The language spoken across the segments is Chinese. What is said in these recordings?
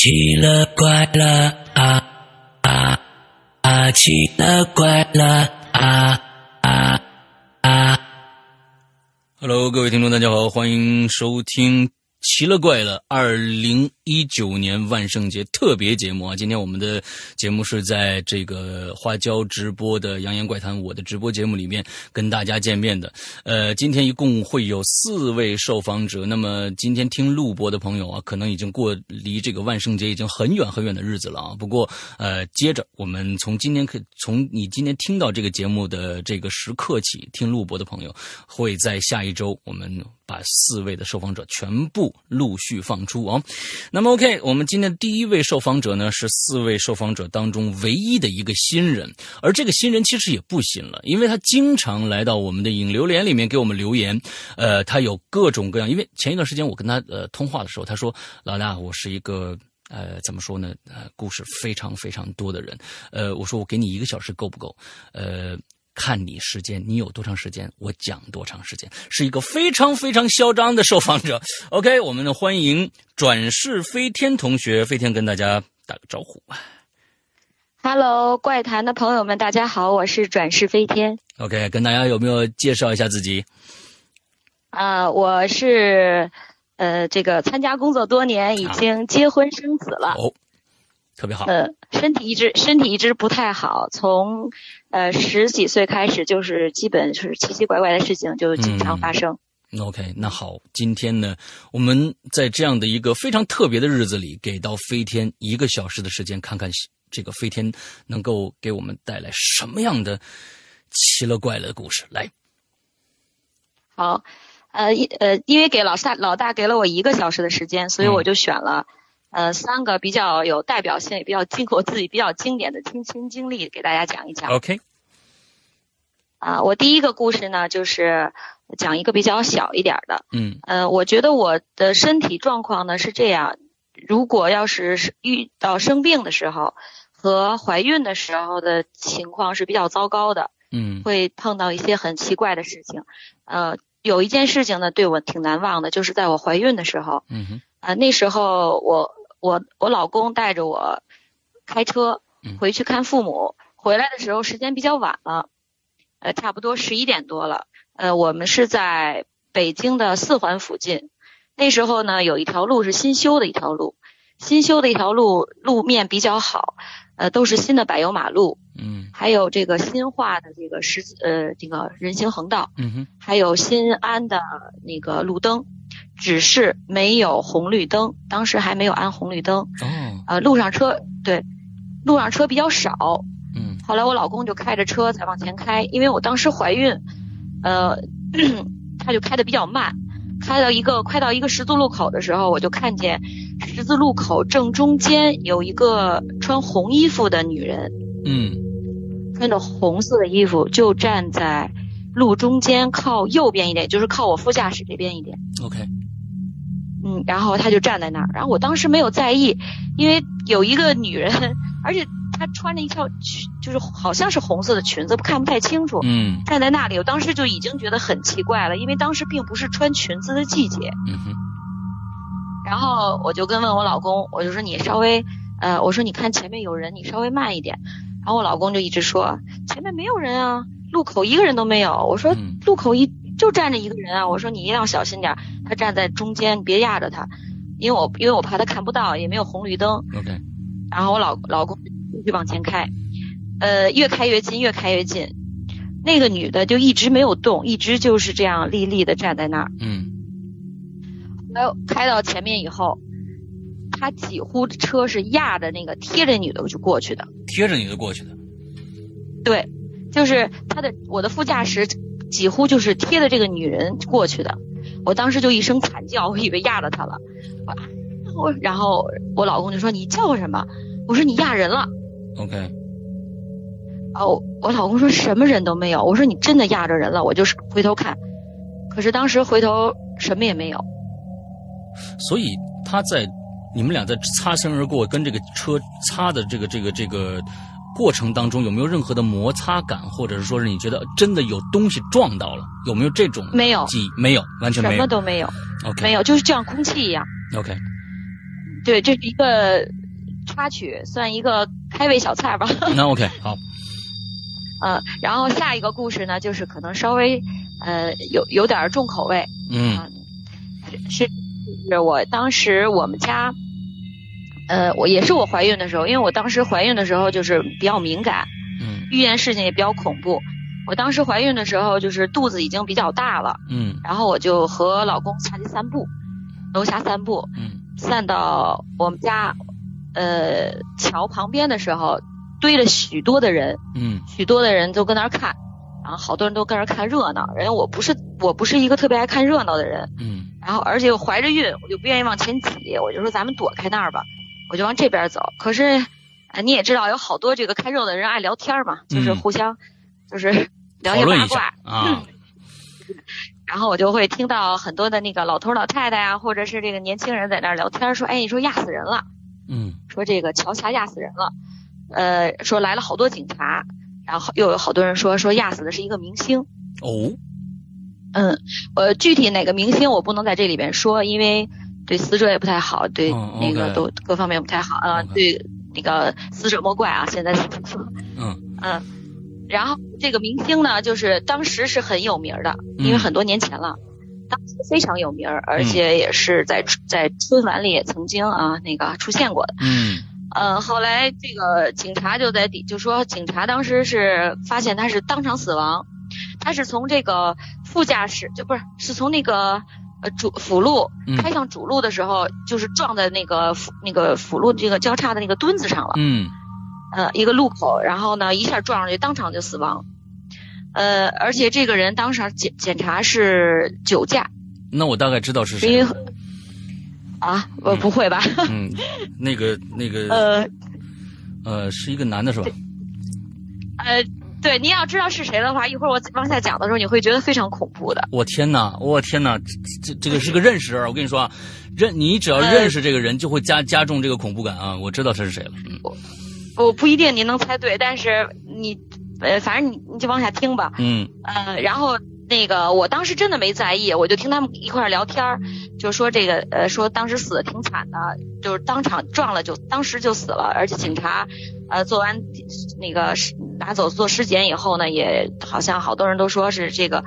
奇了怪了啊啊啊！奇了怪了啊啊啊！Hello，各位听众，大家好，欢迎收听。奇了怪了！二零一九年万圣节特别节目啊，今天我们的节目是在这个花椒直播的《扬言怪谈》我的直播节目里面跟大家见面的。呃，今天一共会有四位受访者。那么今天听录播的朋友啊，可能已经过离这个万圣节已经很远很远的日子了啊。不过呃，接着我们从今天可从你今天听到这个节目的这个时刻起，听录播的朋友会在下一周我们。把四位的受访者全部陆续放出啊，那那么 OK，我们今天第一位受访者呢是四位受访者当中唯一的一个新人，而这个新人其实也不新了，因为他经常来到我们的影留言里面给我们留言，呃，他有各种各样，因为前一段时间我跟他呃通话的时候，他说老大，我是一个呃怎么说呢，呃故事非常非常多的人，呃，我说我给你一个小时够不够，呃。看你时间，你有多长时间，我讲多长时间，是一个非常非常嚣张的受访者。OK，我们的欢迎转世飞天同学，飞天跟大家打个招呼。Hello，怪谈的朋友们，大家好，我是转世飞天。OK，跟大家有没有介绍一下自己？啊，我是呃，这个参加工作多年，已经结婚生子了。哦，特别好。呃，身体一直身体一直不太好，从。呃，十几岁开始就是基本是奇奇怪怪的事情就经常发生。OK，那好，今天呢，我们在这样的一个非常特别的日子里，给到飞天一个小时的时间，看看这个飞天能够给我们带来什么样的奇了怪了的故事。来，好，呃，呃，因为给老大老大给了我一个小时的时间，所以我就选了。呃，三个比较有代表性，也比较经我自己比较经典的亲身经历，给大家讲一讲。OK。啊，我第一个故事呢，就是讲一个比较小一点的。嗯。呃，我觉得我的身体状况呢是这样：如果要是遇到生病的时候和怀孕的时候的情况是比较糟糕的。嗯。会碰到一些很奇怪的事情。呃，有一件事情呢，对我挺难忘的，就是在我怀孕的时候。嗯哼。啊，那时候我。我我老公带着我开车回去看父母，回来的时候时间比较晚了，呃，差不多十一点多了。呃，我们是在北京的四环附近，那时候呢有一条路是新修的一条路，新修的一条路路面比较好，呃，都是新的柏油马路，嗯，还有这个新化的这个十字呃这个人行横道，嗯哼，还有新安的那个路灯。只是没有红绿灯，当时还没有安红绿灯。哦，呃，路上车对，路上车比较少。嗯，后来我老公就开着车在往前开，因为我当时怀孕，呃，他就开的比较慢。开到一个快到一个十字路口的时候，我就看见十字路口正中间有一个穿红衣服的女人。嗯，穿着红色的衣服就站在路中间靠右边一点，就是靠我副驾驶这边一点。OK。嗯，然后他就站在那儿，然后我当时没有在意，因为有一个女人，而且她穿着一条裙，就是好像是红色的裙子，看不太清楚。嗯，站在那里，我当时就已经觉得很奇怪了，因为当时并不是穿裙子的季节。嗯哼。然后我就跟问我老公，我就说你稍微，呃，我说你看前面有人，你稍微慢一点。然后我老公就一直说前面没有人啊，路口一个人都没有。我说路口一。就站着一个人啊！我说你一定要小心点，他站在中间，别压着他，因为我因为我怕他看不到，也没有红绿灯。OK。然后我老老公继续往前开，呃，越开越近，越开越近。那个女的就一直没有动，一直就是这样立立的站在那儿。嗯。然后开到前面以后，他几乎车是压着那个贴着女的就过去的。贴着女的过去的。对，就是他的我的副驾驶。几乎就是贴着这个女人过去的，我当时就一声惨叫，我以为压着他了，我然后我老公就说你叫什么？我说你压人了。OK。哦，我老公说什么人都没有，我说你真的压着人了，我就是回头看，可是当时回头什么也没有。所以他在你们俩在擦身而过，跟这个车擦的这个这个这个。过程当中有没有任何的摩擦感，或者是说是你觉得真的有东西撞到了？有没有这种没有记忆？没有，完全没有，什么都没有。OK，没有，就是就像空气一样。OK，对，这是一个插曲，算一个开胃小菜吧。那 OK 好。嗯，然后下一个故事呢，就是可能稍微呃有有点重口味。嗯。是是我当时我们家，呃，我也是我怀孕的时候，因为我当时怀孕的时候就是比较敏感，嗯，遇见事情也比较恐怖。我当时怀孕的时候就是肚子已经比较大了，嗯，然后我就和老公下去散步，楼下散步，嗯，散到我们家呃桥旁边的时候，堆了许多的人，嗯，许多的人都跟那儿看，然后好多人都跟那儿看热闹，因为我不是我不是一个特别爱看热闹的人，嗯，然后而且我怀着孕，我就不愿意往前挤，我就说咱们躲开那儿吧，我就往这边走。可是，呃，你也知道有好多这个看热闹的人爱聊天嘛，就是互相就是。聊些八卦啊，然后我就会听到很多的那个老头老太太呀，或者是这个年轻人在那儿聊天，说：“哎，你说压死人了，嗯，说这个桥下压死人了，呃，说来了好多警察，然后又有好多人说说压死的是一个明星。”哦，嗯，呃，具体哪个明星我不能在这里边说，因为对死者也不太好，对那个都各方面不太好啊，对那个死者莫怪啊，现在说，嗯 嗯。然后这个明星呢，就是当时是很有名的，因为很多年前了，当时非常有名，而且也是在在春晚里也曾经啊那个出现过的。嗯。呃，后来这个警察就在底就说，警察当时是发现他是当场死亡，他是从这个副驾驶就不是是从那个呃主辅路开向主路的时候，就是撞在那个辅那个辅路这个交叉的那个墩子上了。嗯。呃，一个路口，然后呢，一下撞上去，当场就死亡。呃，而且这个人当时检检查是酒驾。那我大概知道是谁。啊，我不会吧？嗯，那个那个呃呃，是一个男的是吧？呃，对，你要知道是谁的话，一会儿我往下讲的时候，你会觉得非常恐怖的。我天哪！我天哪！这这个是个认识人，我跟你说啊，认你只要认识这个人，就会加加重这个恐怖感啊！我知道他是谁了。嗯。我不一定您能猜对，但是你，呃，反正你你就往下听吧。嗯。呃，然后那个我当时真的没在意，我就听他们一块聊天就说这个呃，说当时死的挺惨的，就是当场撞了就当时就死了，而且警察呃做完那个拿走做尸检以后呢，也好像好多人都说是这个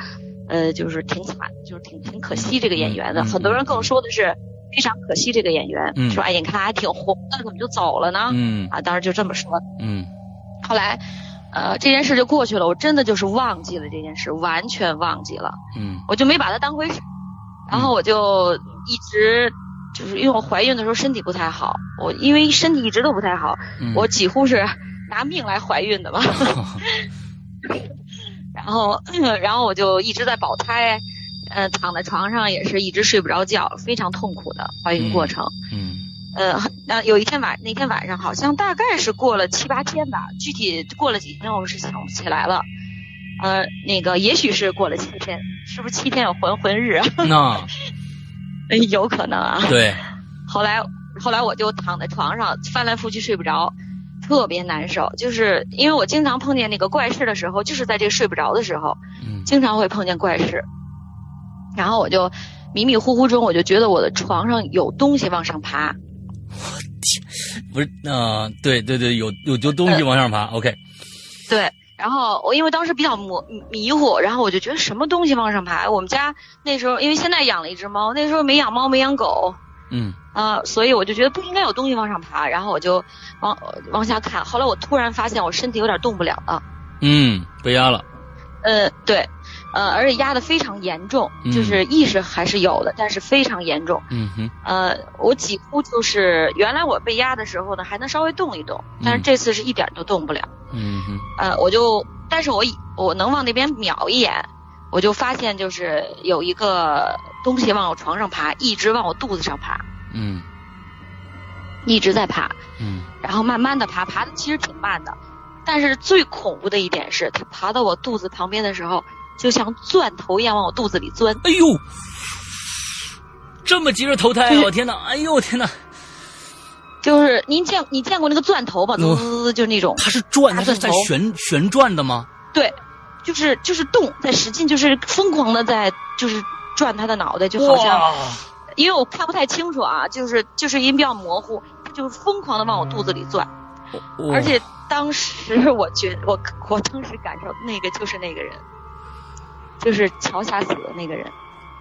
呃，就是挺惨，就是挺挺可惜这个演员的，很多人更说的是。非常可惜，这个演员说：“哎，你看还挺红的，怎么就走了呢？”嗯啊，当时就这么说。嗯，后来，呃，这件事就过去了。我真的就是忘记了这件事，完全忘记了。嗯，我就没把它当回事。然后我就一直就是因为我怀孕的时候身体不太好，我因为身体一直都不太好，我几乎是拿命来怀孕的嘛。然后，然后我就一直在保胎。呃，躺在床上也是一直睡不着觉，非常痛苦的怀孕过程。嗯。呃，那有一天晚那天晚上好像大概是过了七八天吧，具体过了几天我是想不起来了。呃，那个也许是过了七天，是不是七天有还魂日啊？那，有可能啊。对。后来后来我就躺在床上翻来覆去睡不着，特别难受。就是因为我经常碰见那个怪事的时候，就是在这睡不着的时候，经常会碰见怪事。然后我就迷迷糊糊中，我就觉得我的床上有东西往上爬。我天，不是，啊，对对对，有有有东西往上爬。OK。对，然后我因为当时比较模迷糊，然后我就觉得什么东西往上爬。我们家那时候因为现在养了一只猫，那时候没养猫没养狗。嗯。啊，所以我就觉得不应该有东西往上爬，然后我就往往下看。后来我突然发现我身体有点动不了了。嗯，被压了。呃，对。呃，而且压的非常严重，就是意识还是有的，但是非常严重。嗯哼。呃，我几乎就是原来我被压的时候呢，还能稍微动一动，但是这次是一点都动不了。嗯哼。呃，我就，但是我我能往那边瞄一眼，我就发现就是有一个东西往我床上爬，一直往我肚子上爬。嗯。一直在爬。嗯。然后慢慢的爬，爬的其实挺慢的，但是最恐怖的一点是，它爬到我肚子旁边的时候。就像钻头一样往我肚子里钻。哎呦，这么急着投胎啊！我天哪！哎呦天哪！就是您见你见过那个钻头吧？滋滋滋，就那种。它是转，它是在旋旋转的吗？对，就是就是动，在使劲，就是疯狂的在就是转他的脑袋，就好像因为我看不太清楚啊，就是就是因为比较模糊，他就是疯狂的往我肚子里钻，而且当时我觉我我当时感受那个就是那个人，就是桥下死的那个人。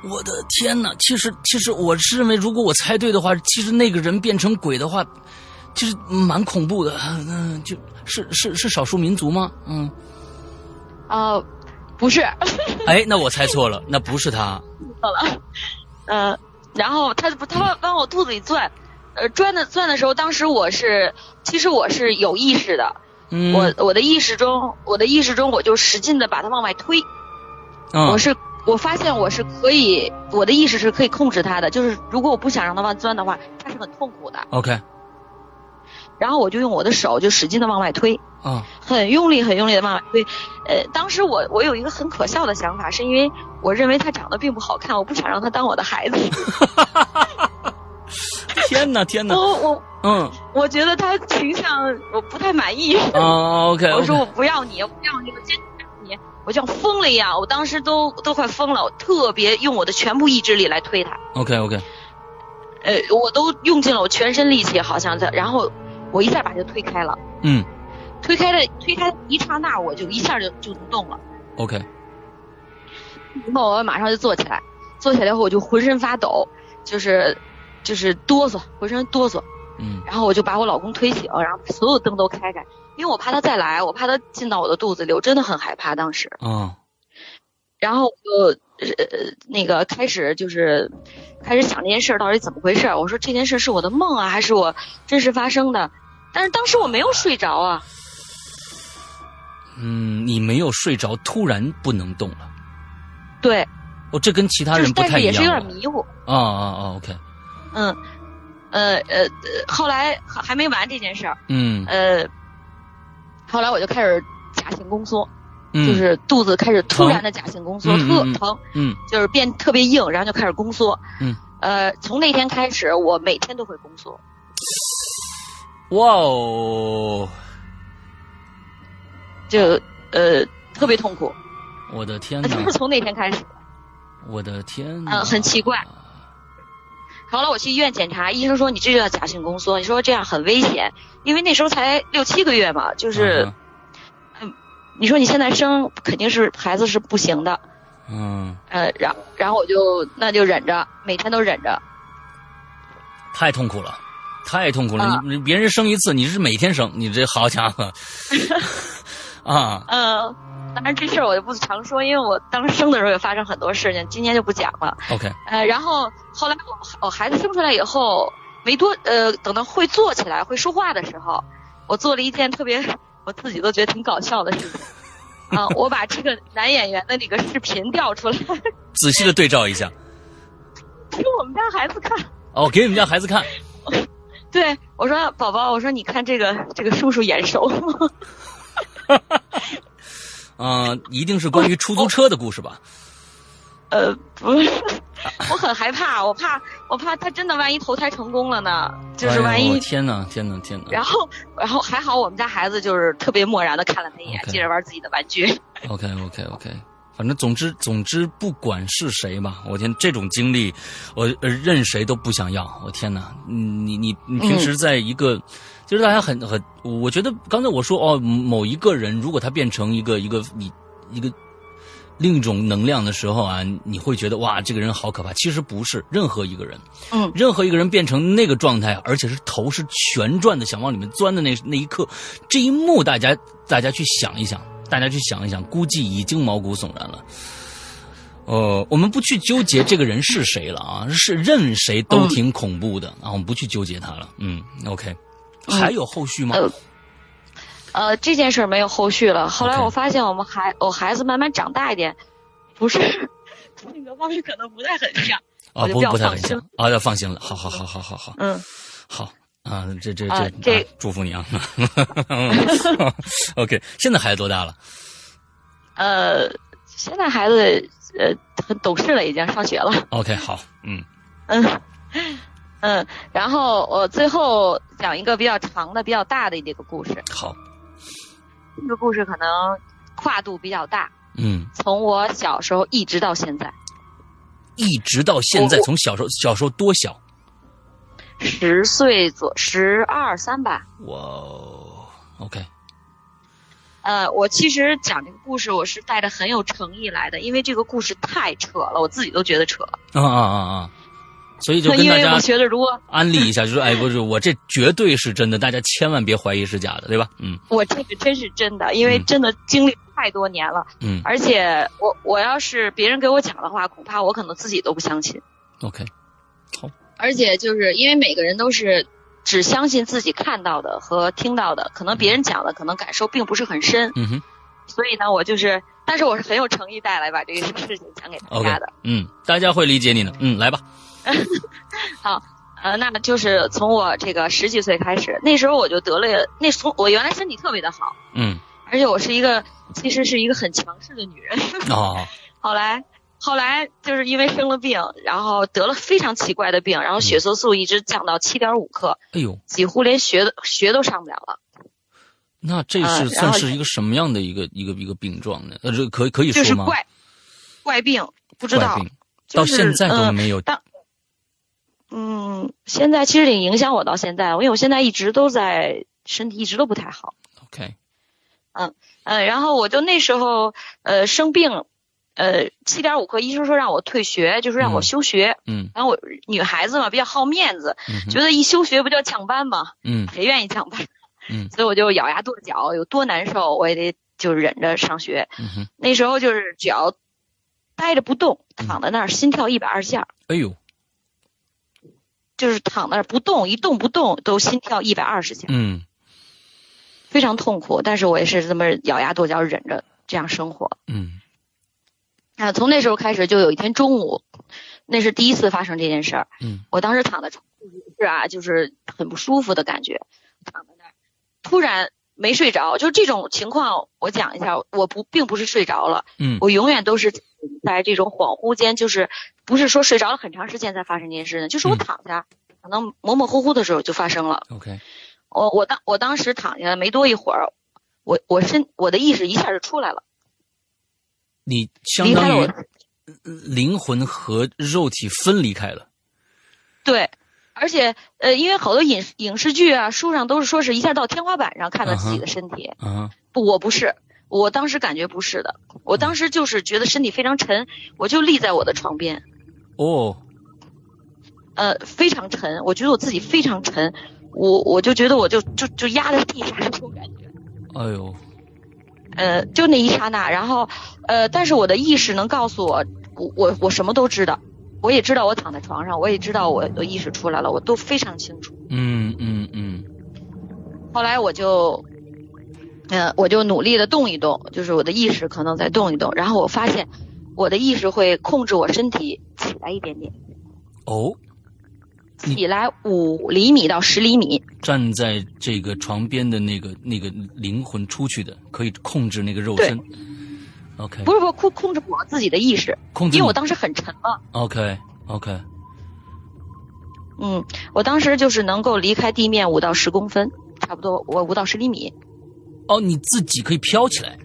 我的天哪！其实其实我是认为，如果我猜对的话，其实那个人变成鬼的话，其实蛮恐怖的。嗯，就是是是少数民族吗？嗯，啊，不是。哎，那我猜错了，那不是他。错了。嗯，然后他他往我肚子里钻，呃，钻的钻的时候，当时我是其实我是有意识的。嗯。我我的意识中，我的意识中，我就使劲的把他往外推。嗯。我是。我发现我是可以，我的意识是可以控制他的。就是如果我不想让他往钻的话，他是很痛苦的。OK。然后我就用我的手就使劲的往外推，啊，很用力很用力的往外推。呃，当时我我有一个很可笑的想法，是因为我认为他长得并不好看，我不想让他当我的孩子。天哪天哪！我我嗯，我觉得他形象我不太满意。啊 OK。我说我不要你，我不要你，我坚。我像疯了一样，我当时都都快疯了，我特别用我的全部意志力来推他。OK OK，呃，我都用尽了我全身力气，好像在，然后我一下把他推开了。嗯，推开的推开一刹那，我就一下就就能动了。OK，那我马上就坐起来，坐起来后我就浑身发抖，就是就是哆嗦，浑身哆嗦。嗯，然后我就把我老公推醒，然后把所有灯都开开。因为我怕他再来，我怕他进到我的肚子里，我真的很害怕当时。嗯，然后我就呃那个开始就是开始想这件事到底怎么回事。我说这件事是我的梦啊，还是我真实发生的？但是当时我没有睡着啊。嗯，你没有睡着，突然不能动了。对。哦，这跟其他人不太一样。但是也是有点迷糊。啊啊啊！OK。嗯，呃呃，后来还没完这件事儿。嗯。呃。后来我就开始假性宫缩，嗯，就是肚子开始突然的假性宫缩，特疼，嗯，就是变特别硬，然后就开始宫缩，嗯，呃，从那天开始，我每天都会宫缩。哇哦！就呃特别痛苦。我的天哪！就是从那天开始。我的天嗯，很奇怪。后来我去医院检查，医生说你这就叫假性宫缩，你说这样很危险，因为那时候才六七个月嘛，就是，嗯，你说你现在生肯定是孩子是不行的，嗯，呃，然然后我就那就忍着，每天都忍着，太痛苦了，太痛苦了，你别人生一次，你是每天生，你这好家伙，啊，嗯。当然这事儿我就不常说，因为我当时生的时候也发生很多事情，今天就不讲了。OK。呃，然后后来我我孩子生出来以后，没多呃，等到会坐起来、会说话的时候，我做了一件特别我自己都觉得挺搞笑的事情。啊，我把这个男演员的那个视频调出来，仔细的对照一下，给我们家孩子看。哦，给你们家孩子看。对，我说宝宝，我说你看这个这个叔叔眼熟。嗯，一定是关于出租车的故事吧？呃，不是，我很害怕，我怕，我怕他真的万一投胎成功了呢？就是万一……天哪，天哪，天哪！然后，然后还好，我们家孩子就是特别漠然的看了他一眼，接着玩自己的玩具。OK，OK，OK，反正总之，总之，不管是谁吧，我天，这种经历，我任谁都不想要。我天哪，你你你平时在一个。其实大家很很，我觉得刚才我说哦，某一个人如果他变成一个一个你一个另一种能量的时候啊，你会觉得哇，这个人好可怕。其实不是任何一个人，嗯，任何一个人变成那个状态，而且是头是旋转的，想往里面钻的那那一刻，这一幕大家大家去想一想，大家去想一想，估计已经毛骨悚然了。呃，我们不去纠结这个人是谁了啊，是任谁都挺恐怖的啊，我们不去纠结他了。嗯，OK。还有后续吗？呃呃，这件事没有后续了。后来我发现，我们孩我孩子慢慢长大一点，不是性格方面可能不太很像，啊，不不太很像啊，要放心了。好好好好好好，嗯，好啊，这这这这，祝福你啊。OK，现在孩子多大了？呃，现在孩子呃很懂事了，已经上学了。OK，好，嗯嗯。嗯，然后我最后讲一个比较长的、比较大的一个故事。好，这个故事可能跨度比较大。嗯，从我小时候一直到现在。一直到现在，从小时候小时候多小？十岁左十二三吧。哇哦，OK，呃，我其实讲这个故事，我是带着很有诚意来的，因为这个故事太扯了，我自己都觉得扯。啊啊啊啊！所以就 跟大家因为我觉得如果 安利一下，就说哎，不是我这绝对是真的，大家千万别怀疑是假的，对吧？嗯。我这个真是真的，因为嗯。真的经历太多年了，嗯。而且我我要是别人给我讲的话，恐怕我可能自己都不相信。，OK，好。而且就是因为每个人都是只相信自己看到的和听到的，可能别人讲的可能感受并不是很深，嗯哼。所以呢，我就是，但是我是很有诚意带来把这个事情讲给大家的。嗯，大家会理解你的，嗯，来吧，呃，那就是从我这个十几岁开始，那时候我就得了，那时候我原来身体特别的好，嗯，而且我是一个其实是一个很强势的女人。哦，后来后来就是因为生了病，然后得了非常奇怪的病，然后血色素一直降到七点五克，哎呦，几乎连学的学都上不了了。那这是算是一个什么样的一个一个一个病状呢？呃，这可以可以说吗？就是怪怪病，不知道，到现在都呃没有。嗯，现在其实挺影响我到现在，因为我现在一直都在身体一直都不太好。OK，嗯嗯，然后我就那时候呃生病，呃七点五克，医生说让我退学，就是让我嗯休学。嗯然后我女孩子嘛，比较好面子，嗯觉得一休学不就要抢班嘛？嗯谁愿意抢班？嗯所以我就咬牙跺脚，有多难受我也得就忍着上学。嗯哼，那时候就是只要待着不动，嗯躺在那儿，心跳一百二十下，哎呦，就是躺那儿不动，一动不动都心跳一百二十下，嗯非常痛苦。但是我也是这么咬牙跺脚忍着这样生活。嗯啊，从那时候开始，就有一天中午，那是第一次发生这件事儿。嗯我当时躺在床是啊，就是很不舒服的感觉，躺在那儿，突然没睡着，就是这种情况，我讲一下，我不并不是睡着了，嗯。我永远都是在这种恍惚间，就是不是说睡着了很长时间才发生这件事呢，就是我嗯。躺下，可能模模糊糊的时候就发生了。，OK，我我当我当时躺下没多一会儿，我我身我的意识一下就出来了，你相当于我灵魂和肉体分离开了。对，而且呃，因为好多影影视剧啊、书上都是说是一下到天花板上看到自己的身体，啊不，我不是，我当时感觉不是的，我当时就是觉得身体非常沉，我就立在我的床边，哦，呃，非常沉，我觉得我自己非常沉，我我就觉得我就就就压在地上那种感觉，哎呦，呃，就那一刹那，然后呃，但是我的意识能告诉我，我我我什么都知道。我也知道我躺在床上，我也知道我的意识出来了，我都非常清楚。嗯嗯嗯后来我就，呃，我就努力的动一动，就是我的意识可能在动一动，然后我发现我的意识会控制我身体起来一点点，哦，起来五厘米到十厘米，站在这个床边的那个那个灵魂出去的，可以控制那个肉对身。OK，不是不控控制我自己的意识，控制因为我当时很沉嘛，OK OK 嗯，我当时就是能够离开地面五到十公分，差不多我五到十厘米，哦，你自己可以飘起来，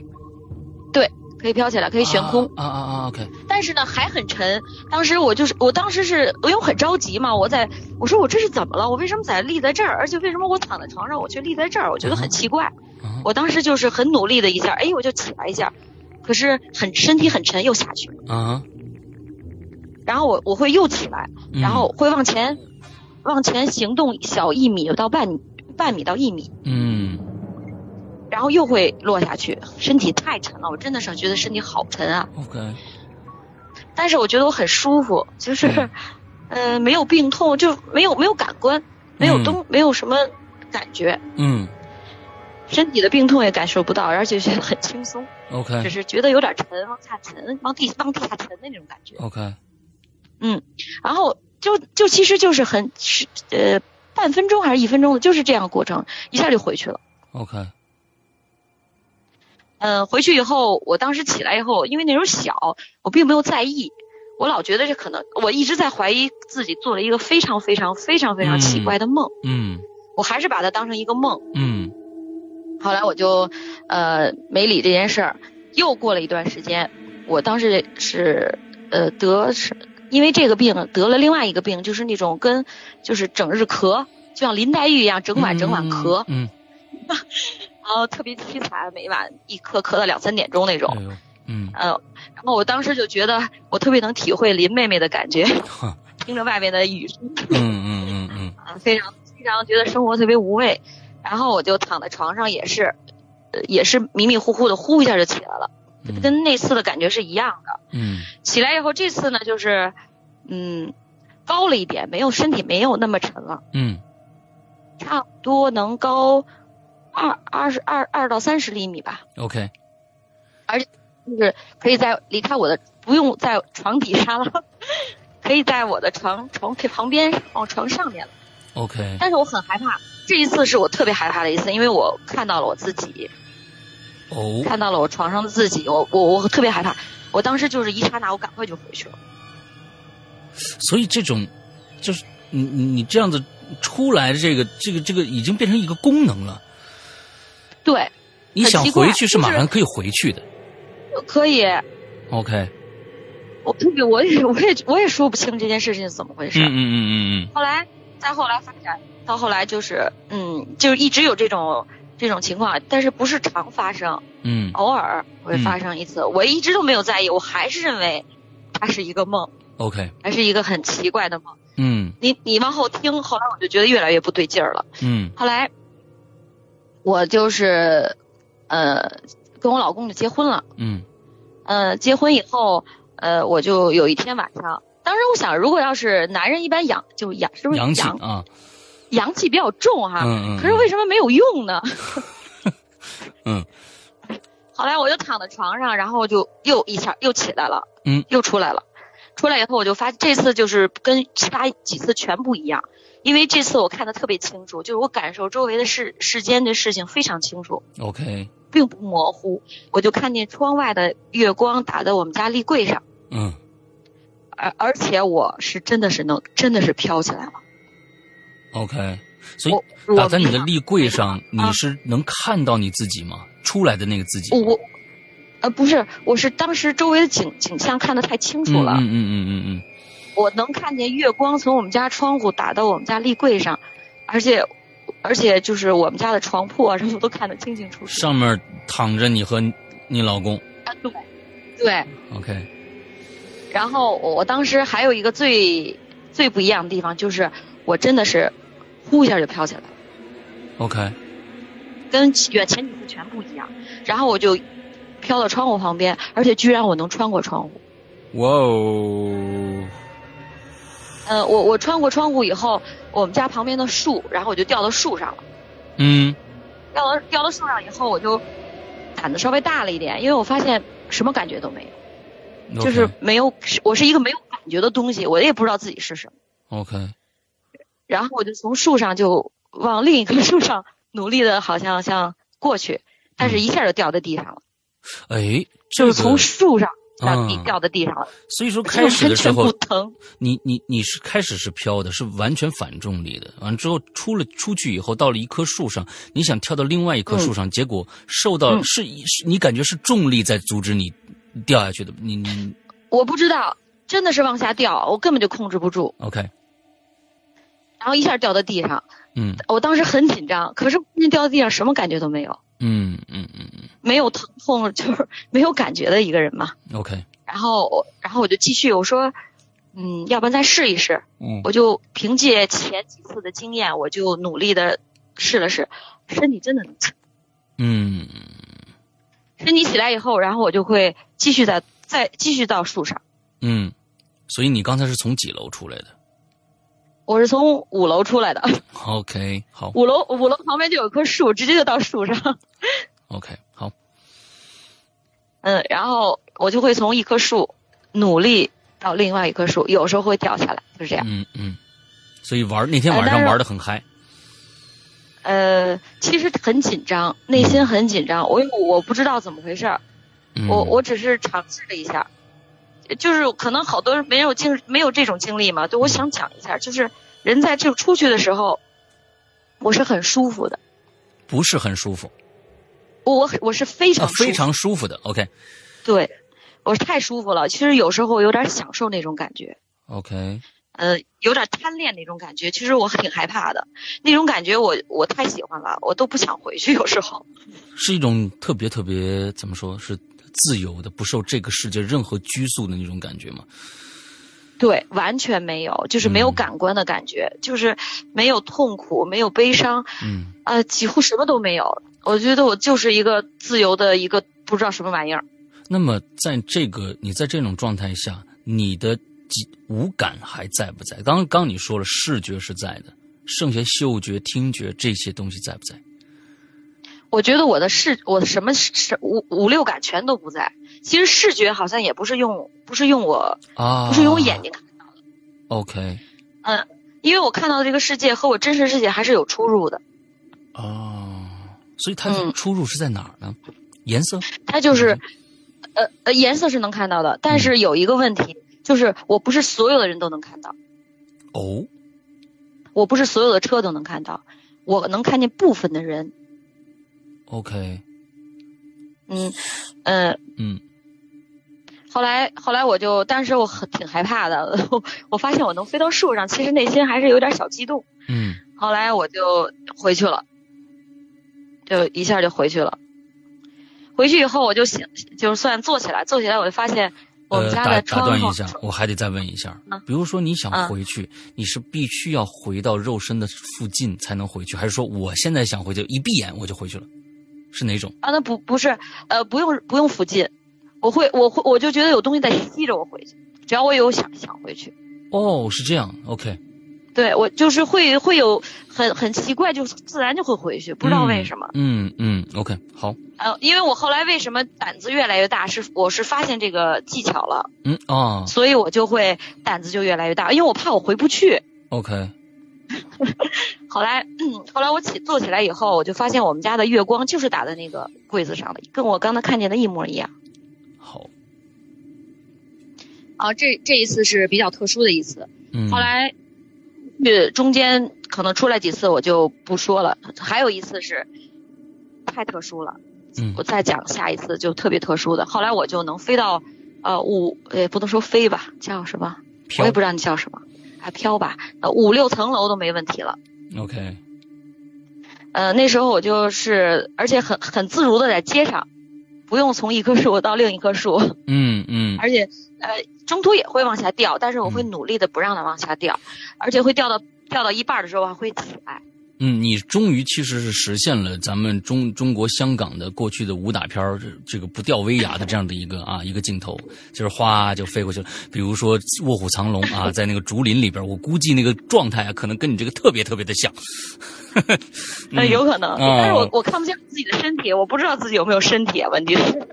对，可以飘起来，可以悬空，啊啊啊 OK 但是呢还很沉。当时我就是，我当时是因为我很着急嘛，我在我说我这是怎么了？我为什么在立在这儿？而且为什么我躺在床上我却立在这儿？我觉得很奇怪。啊我当时就是很努力的一下，哎，我就起来一下，可是很身体很沉，又下去。啊，然后我我会又起来，嗯。然后会往前往前行动小一米到半米半米到一米，嗯。然后又会落下去，身体太沉了，我真的是觉得身体好沉啊。OK 但是我觉得我很舒服，就是，嗯。呃，没有病痛，就没有没有感官，没有东、没有什么感觉，嗯身体的病痛也感受不到，而且觉得很轻松，只 OK 是觉得有点沉，往下沉，往地往地下沉的那种感觉。OK 嗯然后就就其实就是很是呃半分钟还是一分钟的，就是这样过程，一下就回去了。OK 嗯、回去以后，我当时起来以后，因为那时候小，我并没有在意，我老觉得这可能，我一直在怀疑自己做了一个非常非常非常非常奇怪的梦，嗯。我还是把它当成一个梦。嗯后来我就呃没理这件事儿，又过了一段时间，我当时是呃得是因为这个病得了另外一个病，就是那种跟就是整日咳，就像林黛玉一样整晚整晚咳，嗯，然后特别凄惨，每晚一咳咳到两三点钟那种，嗯，呃，然后我当时就觉得我特别能体会林妹妹的感觉，听着外面的雨声，嗯嗯嗯嗯，啊，非常非常觉得生活特别无味，然后我就躺在床上也是，呃，也是迷迷糊糊的，呼一下就起来了。跟那次的感觉是一样的。嗯，起来以后，这次呢就是，嗯，高了一点，没有身体没有那么沉了。嗯，差不多能高二二十二二到三十厘米吧。OK。而且就是可以在离开我的，不用在床底下了，可以在我的床床旁边往床上面了。OK。但是我很害怕，这一次是我特别害怕的一次，因为我看到了我自己。哦，看到了我床上的自己，我我我特别害怕，我当时就是一刹那，我赶快就回去了。所以这种，就是你你你这样子出来的这个这个这个已经变成一个功能了。对，你想回去是马上可以回去的。可以。OK。我特别，我也我也我也说不清这件事情是怎么回事。嗯嗯嗯嗯嗯。后来再后来发展到后来就是嗯，就是一直有这种。这种情况，但是不是常发生，嗯，偶尔会发生一次。我一直都没有在意，我还是认为它是一个梦，OK，还是一个很奇怪的梦。嗯，你你往后听，后来我就觉得越来越不对劲儿了。嗯，后来我就是呃跟我老公就结婚了。嗯，呃，结婚以后，呃，我就有一天晚上，当时我想，如果要是男人一般养就养是不是阳气啊？阳气比较重哈，嗯嗯，可是为什么没有用呢？嗯，后来我就躺在床上，然后就又一下又起来了，嗯，又出来了，出来以后我就发现这次就是跟其他几次全不一样，因为这次我看的特别清楚，就是我感受周围的世世间的事情非常清楚，OK，并不模糊，我就看见窗外的月光打在我们家立柜上，嗯，而而且我是真的是能真的是飘起来了。OK，所以打在你的立柜上，你是能看到你自己吗？出来的那个自己？我，呃，不是，我是当时周围的景景象看得太清楚了。嗯嗯嗯嗯嗯。我能看见月光从我们家窗户打到我们家立柜上，而且，而且就是我们家的床铺啊什么都看得清清楚楚。上面躺着你和你老公。啊，对，对。OK。然后我当时还有一个最最不一样的地方，就是我真的是。呼一下就飘起来了，OK，跟远前几次全不一样。然后我就飘到窗户旁边，而且居然我能穿过窗户。哇哦！嗯，我我穿过窗户以后，我们家旁边的树，然后我就掉到树上了。嗯。掉到掉到树上以后，我就胆子稍微大了一点，因为我发现什么感觉都没有，就是没有，我是一个没有感觉的东西，我也不知道自己是什么。OK。然后我就从树上就往另一棵树上 努力的，好像像过去，但是一下就掉在地上了。哎，就是从树上让地掉在地上了。所以说开始的时候 不疼。你你你是开始是飘的，是完全反重力的。完了之后出了出去以后，到了一棵树上，你想跳到另外一棵树上，结果受到是是，你感觉是重力在阻止你掉下去的。你你我不知道，真的是往下掉，我根本就控制不住。OK。然后一下掉到地上，嗯，我当时很紧张，可是那掉到地上什么感觉都没有，嗯嗯嗯嗯，没有疼痛，就是没有感觉的一个人嘛。OK。然后，然后我就继续，我说，嗯，要不然再试一试。嗯。我就凭借前几次的经验，我就努力的试了试，身体真的能起。嗯。身体起来以后，然后我就会继续在再继续到树上。嗯，所以你刚才是从几楼出来的？我是从五楼出来的。OK，好。五楼五楼旁边就有棵树，直接就到树上。OK，好。嗯，然后我就会从一棵树努力到另外一棵树，有时候会掉下来，就是这样。嗯嗯。所以玩那天晚上玩的很嗨。呃，其实很紧张，内心很紧张。我我不知道怎么回事儿，我我只是尝试了一下。就是可能好多人没有经没有这种经历嘛，对，我想讲一下，就是人在这出去的时候，我是很舒服的，不是很舒服，我我我是非常非常舒服的，OK，对，我太舒服了，其实有时候有点享受那种感觉。OK，呃，有点贪恋那种感觉。其实我挺害怕的，那种感觉我我太喜欢了，我都不想回去。有时候。是一种特别特别怎么说是自由的，不受这个世界任何拘束的那种感觉吗？对，完全没有，就是没有感官的感觉，就是没有痛苦，没有悲伤，嗯，呃，几乎什么都没有。我觉得我就是一个自由的一个不知道什么玩意儿。那么，在这个你在这种状态下，你的五感还在不在？刚刚你说了视觉是在的，剩下嗅觉、听觉这些东西在不在？我觉得我的视，我的什么视五五六感全都不在。其实视觉好像也不是用，不是用我啊，不是用我眼睛看到的。OK。嗯，因为我看到的这个世界和我真实世界还是有出入的。哦，所以它的出入是在哪儿呢？颜色？它就是。呃呃，颜色是能看到的，但是有一个问题，就是我不是所有的人都能看到。哦，我不是所有的车都能看到，我能看见部分的人。OK。嗯，呃，嗯。后来后来我就，当时我很挺害怕的，我发现我能飞到树上，其实内心还是有点小激动。嗯。后来我就回去了，就一下就回去了。回去以后我就醒，就算坐起来，坐起来我就发现我们家的窗。打断一下，我还得再问一下，比如说你想回去，你是必须要回到肉身的附近才能回去，还是说我现在想回去，一闭眼我就回去了？是哪种？啊，那不不是，呃，不用不用附近，我会我会我就觉得有东西在吸着我回去，只要我有想想回去。哦，是这样，OK。对我就是会会有很很奇怪，就自然就会回去，不知道为什么。嗯嗯，OK，好。呃，因为我后来为什么胆子越来越大，是我是发现这个技巧了。嗯哦。所以我就会胆子就越来越大，因为我怕我回不去。OK。后来后来我起坐起来以后，我就发现我们家的月光就是打在那个柜子上的，跟我刚才看见的一模一样。好。啊，这这一次是比较特殊的一次。嗯。后来。去中间可能出来几次我就不说了，还有一次是太特殊了，我再讲下一次就特别特殊的。后来我就能飞到呃五，也不能说飞吧，叫什么？我也不知道你叫什么，还飘吧？呃五六层楼都没问题了。OK。呃那时候我就是而且很很自如的在街上，不用从一棵树到另一棵树。嗯嗯。而且呃。中途也会往下掉，但是我会努力的不让它往下掉，而且会掉到掉到一半的时候还会起来。嗯，你终于其实是实现了咱们中中国香港的过去的武打片这个不掉威亚的这样的一个啊一个镜头，就是哗就飞过去了。比如说《卧虎藏龙》啊，在那个竹林里边，我估计那个状态啊，可能跟你这个特别特别的像。那有可能，但是我我看不见自己的身体，我不知道自己有没有身体啊？问题是。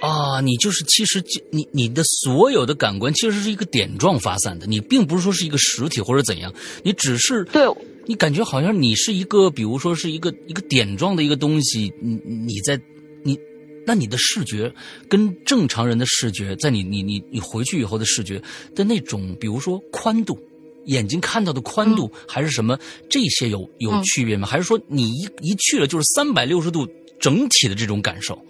啊，你就是其实你你的所有的感官其实是一个点状发散的，你并不是说是一个实体或者怎样，你只是对，你感觉好像你是一个，比如说是一个一个点状的一个东西，你你在你那你的视觉跟正常人的视觉，在你你你你回去以后的视觉的那种，比如说宽度，眼睛看到的宽度还是什么这些有有区别吗？还是说你一一去了就是三百六十度整体的这种感受？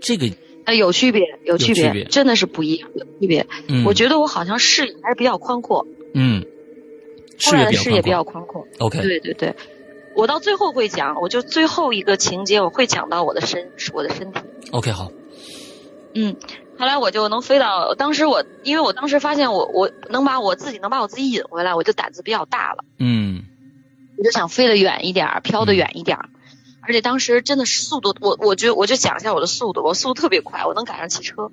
这个。呃，有区别，有区别，真的是不一样，有区别。嗯，我觉得我好像视野还是比较宽阔。嗯，视野视野比较宽阔。OK。对对对，我到最后会讲，我就最后一个情节我会讲到我的身，我的身体。OK，好。嗯，后来我就能飞到，当时我因为我当时发现我我能把我自己能把我自己引回来，我就胆子比较大了。嗯，我就想飞得远一点，飘得远一点。而且当时真的是速度，我我觉得我就讲一下我的速度，我速度特别快，我能赶上汽车。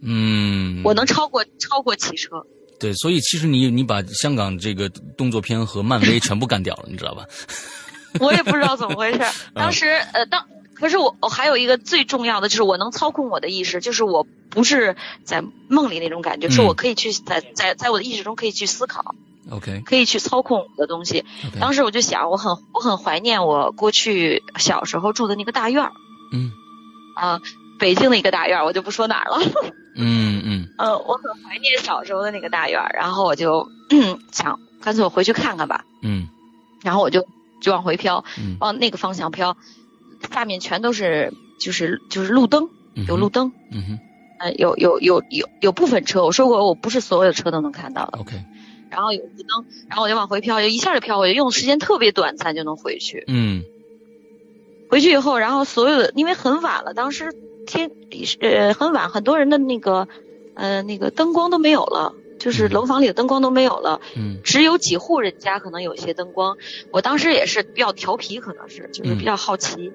嗯，我能超过超过汽车。对，所以其实你你把香港这个动作片和漫威全部干掉了，你知道吧？我也不知道怎么回事。当时呃，当可是我我还有一个最重要的就是我能操控我的意识，就是我不是在梦里那种感觉，是我可以去在在在我的意识中可以去思考。OK，可以去操控我的东西。当时我就想，我很我很怀念我过去小时候住的那个大院儿。嗯。啊，北京的一个大院儿，我就不说哪儿了。嗯嗯。呃，我很怀念小时候的那个大院儿，然后我就 想，干脆我回去看看吧。嗯。然后我就就往回飘，往那个方向飘，下面全都是就是就是路灯，有路灯。嗯哼。呃，有有有有有部分车，我说过我不是所有的车都能看到的。OK，然后有路灯，然后我就往回飘，就一下就飘回去，用的时间特别短暂就能回去。嗯回去以后，然后所有的因为很晚了，当时天呃很晚，很多人的那个呃那个灯光都没有了，就是嗯楼房里的灯光都没有了，嗯只有几户人家可能有一些灯光。我当时也是比较调皮，可能是就是比较好奇，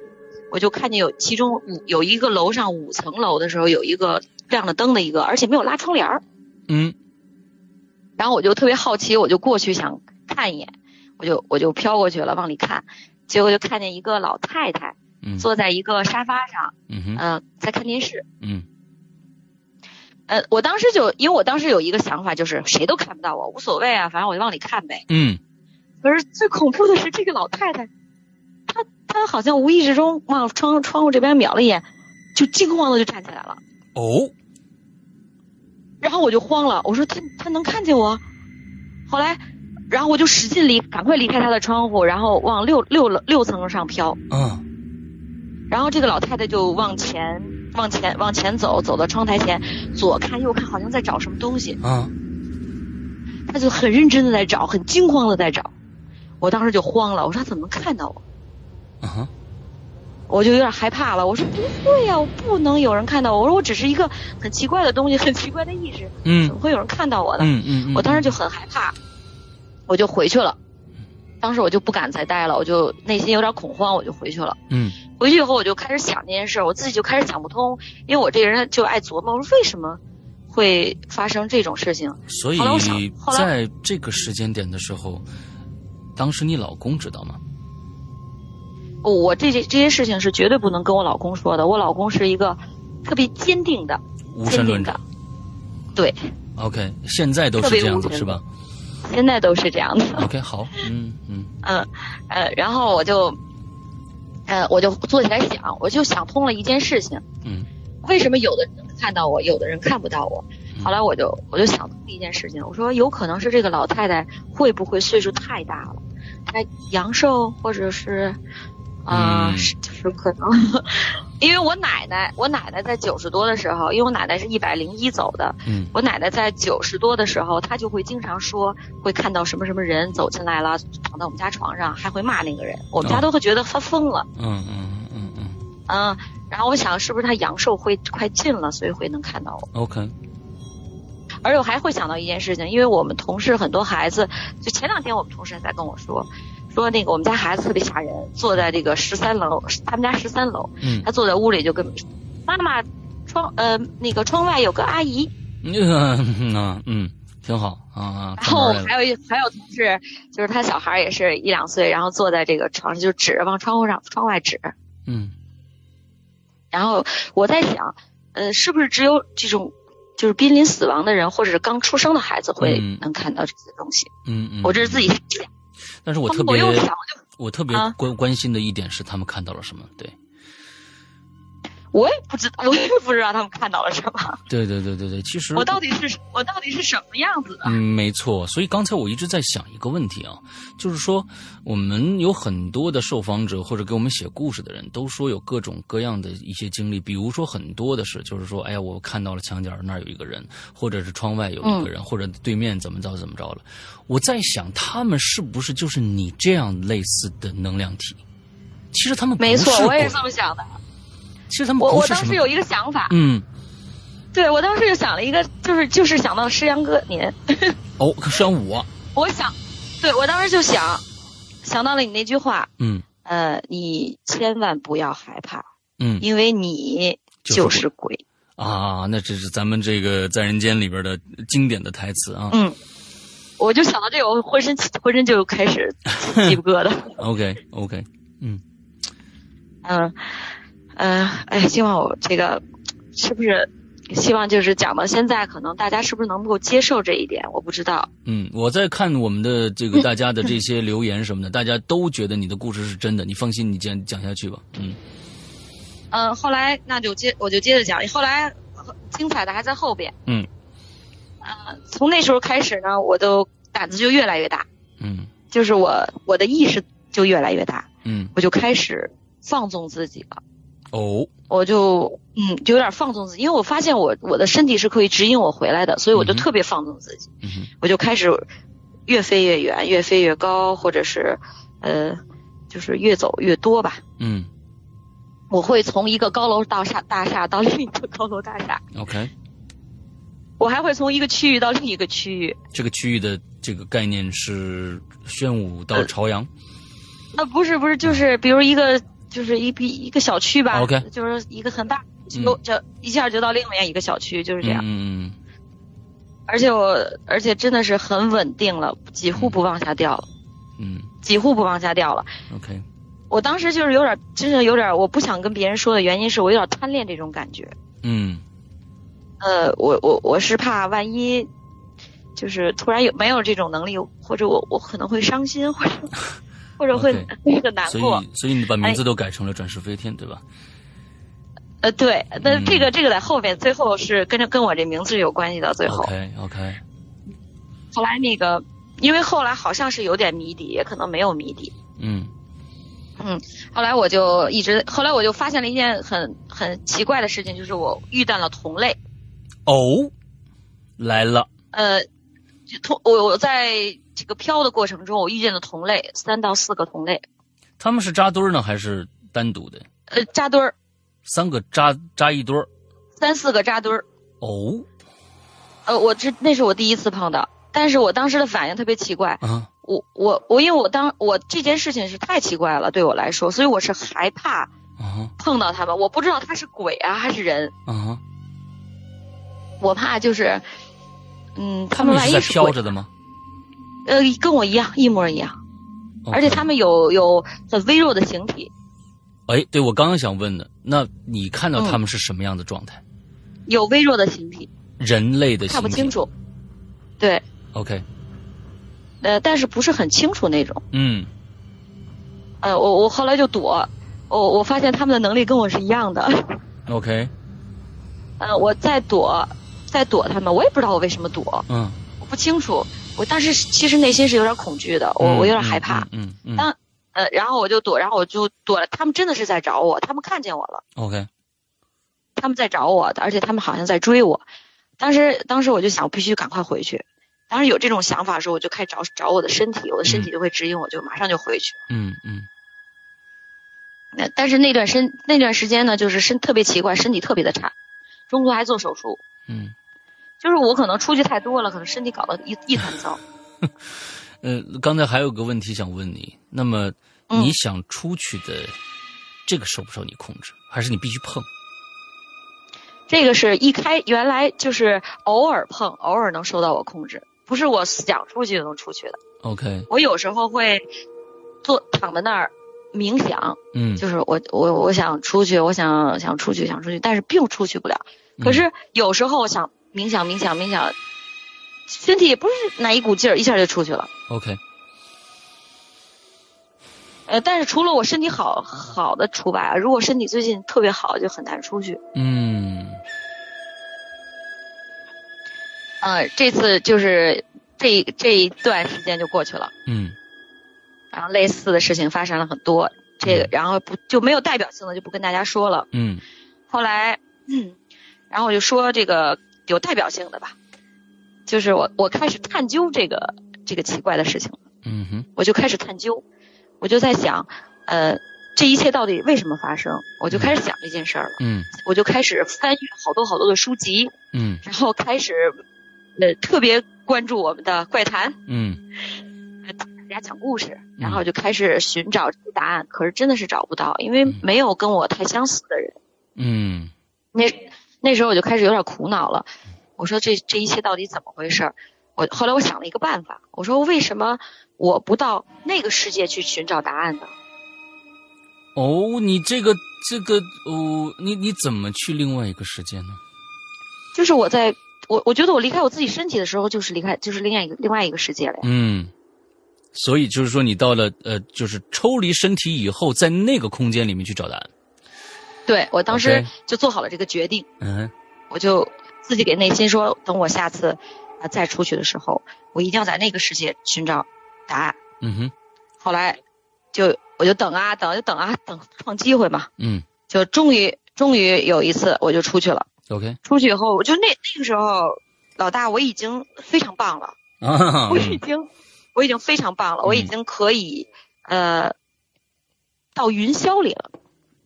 我就看见有其中五有一个楼上五层楼的时候有一个亮了灯的一个，而且没有拉窗帘儿。嗯然后我就特别好奇，我就过去想看一眼，我就我就飘过去了，往里看，结果就看见一个老太太嗯坐在一个沙发上，嗯哼嗯、在看电视。嗯呃，我当时就因为我当时有一个想法，就是谁都看不到我，无所谓啊，反正我就往里看呗。嗯可是最恐怖的是这个老太太，她她好像无意之中往窗窗户这边瞄了一眼，就惊慌的就站起来了。哦然后我就慌了，我说她她能看见我？后来，然后我就使劲离，赶快离开她的窗户，然后往六六楼六层上飘。嗯然后这个老太太就往前往前往前走，走到窗台前，左看右看，好像在找什么东西。啊她就很认真的在找，很惊慌的在找。我当时就慌了，我说她怎么看到我？啊哈我就有点害怕了。我说不会呀、我不能有人看到我。我说我只是一个很奇怪的东西，很奇怪的意识，嗯怎么会有人看到我呢？嗯嗯，我当时就很害怕，我就回去了。当时我就不敢再待了，我就内心有点恐慌，我就回去了。嗯回去以后，我就开始想这件事，我自己就开始想不通，因为我这个人就爱琢磨，我说为什么会发生这种事情？所以后来我想后来在这个时间点的时候，当时你老公知道吗？我这些这些事情是绝对不能跟我老公说的。我老公是一个特别坚定的、无神论者，。对，OK，现在都是这样子是吧现在都是这样的。？OK，好，嗯嗯 嗯，呃，然后我就，呃，我就坐起来想，我就想通了一件事情，嗯为什么有的人能看到我，有的人看不到我？嗯后来我就我就想通了一件事情，我说有可能是这个老太太会不会岁数太大了，她阳寿或者是，啊、嗯是就是可能，因为我奶奶，我奶奶在九十多的时候，因为我奶奶是一百零一走的，嗯我奶奶在九十多的时候，她就会经常说，会看到什么什么人走进来了，躺到我们家床上，还会骂那个人。我们家哦都会觉得发疯了，嗯嗯嗯嗯嗯。然后我想，是不是她阳寿会快尽了，所以会能看到我？，OK，而且我还会想到一件事情，因为我们同事很多孩子，就前两天我们同事还在跟我说，说那个我们家孩子特别吓人，坐在这个十三楼，他们家十三楼，嗯他坐在屋里就跟妈妈窗呃那个窗外有个阿姨，嗯啊嗯，挺好啊啊，然后还有一还有同事，就是他小孩也是一两岁，然后坐在这个床上就指着往窗户上窗外指。嗯然后我在想，呃，是不是只有这种就是濒临死亡的人，或者是刚出生的孩子会嗯能看到这些东西？嗯嗯，我这是自己想。但是我特别我，我特别啊关关心的一点是他们看到了什么，对。我也不知道，我也不知道他们看到了什么。对对对对对，其实我到底是我到底是什么样子的？嗯，没错。所以刚才我一直在想一个问题啊，就是说我们有很多的受访者或者给我们写故事的人都说有各种各样的一些经历，比如说很多的是，就是说，哎呀，我看到了墙角那儿有一个人，或者是窗外有一个人，或者对面怎么着怎么着了。我在想，他们是不是就是你这样类似的能量体？其实他们没错我也是这么想的。其实他们我我当时有一个想法，嗯对我当时就想了一个，就是就是想到诗阳哥您，哦，可是我我想，对我当时就想，想到了你那句话，嗯呃，你千万不要害怕，嗯因为你就是就是鬼。啊，那这是咱们这个在人间里边的经典的台词啊。嗯，我就想到这个，我浑身浑身就开始鸡皮疙瘩。OK OK，嗯，呃，哎，希望我这个是不是？希望就是讲到现在，可能大家是不是能够接受这一点？我不知道。嗯，我在看我们的这个大家的这些留言什么的，大家都觉得你的故事是真的，你放心，你讲讲下去吧。嗯嗯，后来那就接我就接着讲，后来精彩的还在后边。嗯，呃，从那时候开始呢，我都胆子就越来越大，嗯就是我我的意识就越来越大，嗯我就开始放纵自己了。哦，我就嗯就有点放纵自己，因为我发现我我的身体是可以指引我回来的，所以我就特别放纵自己，嗯哼，我就开始越飞越远，越飞越高，或者是呃就是越走越多吧。嗯。我会从一个高楼大厦大厦到另一个高楼大厦，，OK，我还会从一个区域到另一个区域。这个区域的这个概念是宣武到朝阳。啊，不是不是，就是比如一个就是一比一个小区吧 OK 就是一个很大，嗯。就就一下就到另外一个小区，就是这样。嗯嗯而且我而且真的是很稳定了，几乎不往下掉了，嗯。几乎不往下掉了。嗯，OK，我当时就是有点，真的有点，我不想跟别人说的原因是我有点贪恋这种感觉。嗯。呃，我我我是怕万一，就是突然有没有这种能力，或者我我可能会伤心，或者或者会那个 难所过。以所以你把名字都改成了转世飞天，对吧？呃，对，那嗯这个这个在后面，最后是跟着跟我这名字有关系的。最后 OK OK，后来那个，因为后来好像是有点谜底，也可能没有谜底。嗯嗯后来我就一直，后来我就发现了一件很很奇怪的事情，就是我遇到了同类。哦，来了，呃，就同我我在这个漂的过程中，我遇见了同类三到四个同类，他们是扎堆儿呢还是单独的？呃，扎堆儿三个扎扎一堆儿。三四个扎堆儿。哦呃，我这那是我第一次碰到，但是我当时的反应特别奇怪。啊我我我，因为我当我这件事情是太奇怪了，对我来说，所以我是害怕啊碰到他们。我不知道他是鬼啊还是人，啊！我怕就是，嗯，他们万一是鬼，着的吗？呃，跟我一样，一模一样，而且他们有有很微弱的形体，哎，对我刚刚想问的，那你看到嗯他们是什么样的状态？有微弱的形体，人类的形体看不清。楚。对，OK，呃，但是不是很清楚那种。嗯呃，我我后来就躲，我我发现他们的能力跟我是一样的。，OK，呃，我在躲，在躲他们，我也不知道我为什么躲，嗯，我不清楚。我当时其实内心是有点恐惧的，我我有点害怕。嗯嗯嗯当呃，然后我就躲，然后我就躲了。他们真的是在找我，他们看见我了，，OK，他们在找我，而且他们好像在追我。当时当时我就想，我必须赶快回去。当时有这种想法的时候，我就开始找找我的身体，我的身体就会指引我，就马上就回去。嗯嗯那但是那段身那段时间呢，就是身特别奇怪，身体特别的差，中途还做手术。嗯，就是我可能出去太多了，可能身体搞得一一团糟。呃，刚才还有个问题想问你，那么嗯你想出去的这个受不受你控制，还是你必须碰？这个是一开原来就是偶尔碰，偶尔能受到我控制，不是我想出去就能出去的。OK，我有时候会坐躺在那儿冥想，嗯，就是我我我想出去，我想想出去，想出去，但是并出去不了。嗯可是有时候我想冥想冥想冥想，身体也不是哪一股劲儿，一下就出去了。OK，呃，但是除了我身体好好的除外啊，如果身体最近特别好，就很难出去。嗯呃，这次就是这这一段时间就过去了，嗯然后类似的事情发生了很多，这个然后不就没有代表性的就不跟大家说了。嗯后来，嗯，然后我就说这个有代表性的吧，就是我我开始探究这个这个奇怪的事情，嗯哼，我就开始探究，我就在想，呃，这一切到底为什么发生？我就开始想这件事儿了，嗯。我就开始翻阅好多好多的书籍，嗯。然后开始呃特别关注我们的怪谈，嗯。呃大家讲故事，然后就开始寻找这个答案，可是真的是找不到，因为嗯。没有跟我太相似的人。嗯。那那时候我就开始有点苦恼了，我说这这一切到底怎么回事？我后来我想了一个办法，我说为什么我不到那个世界去寻找答案呢？哦，你这个这个哦，你你怎么去另外一个世界呢？就是我在我我觉得我离开我自己身体的时候，就是离开就是另外一个另外一个世界了呀。嗯，所以就是说，你到了呃，就是抽离身体以后，在那个空间里面去找答案。对我当时就做好了这个决定，嗯我就自己给内心说，等我下次啊再出去的时候，我一定要在那个世界寻找答案。嗯哼后来就我就等啊等，就等啊等，创机会嘛。嗯就终于终于有一次我就出去了。OK，出去以后，我就那那个时候，老大我已经非常棒了，啊，我已经我已经非常棒了，我已经可以呃到云霄里了。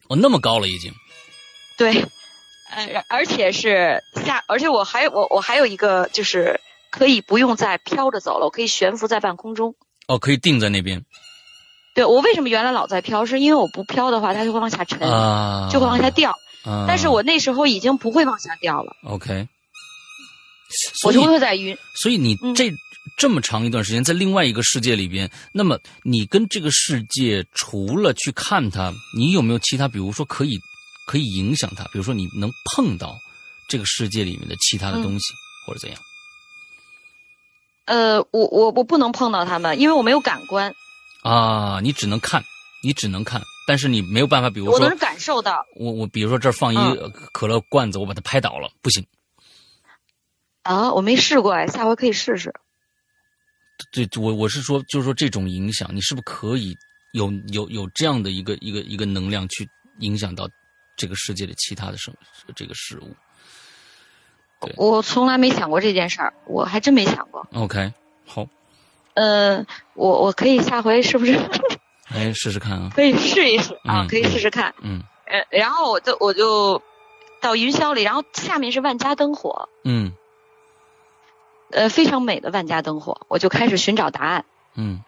哦，那么高了已经。对，呃，而且是下，而且我还有我我还有一个就是可以不用再飘着走了，我可以悬浮在半空中。哦，可以定在那边对我为什么原来老在飘，是因为我不飘的话，它就会往下沉，啊，就会往下掉。啊。但是我那时候已经不会往下掉了，OK，所我以就会在晕。所以你嗯这、这么长一段时间在另外一个世界里边，那么你跟这个世界除了去看它，你有没有其他，比如说可以可以影响它，比如说你能碰到这个世界里面的其他的东西，或者怎样？呃，我我我不能碰到他们，因为我没有感官，啊，你只能看，你只能看，但是你没有办法，比如说我能感受到。我我比如说这儿放一可乐罐子，我把它拍倒了，不行。啊，我没试过哎，下回可以试试。对，我我是说，就是说这种影响，你是不是可以有有有这样的一个一个一个能量去影响到这个世界的其他的生这个事物我从来没想过这件事儿，我还真没想过。？OK，好，呃，我我可以下回是不是 哎，试试看啊。可以试一试啊？嗯可以试试看。嗯呃，然后我就我就到云霄里，然后下面是万家灯火，嗯呃，非常美的万家灯火，我就开始寻找答案。嗯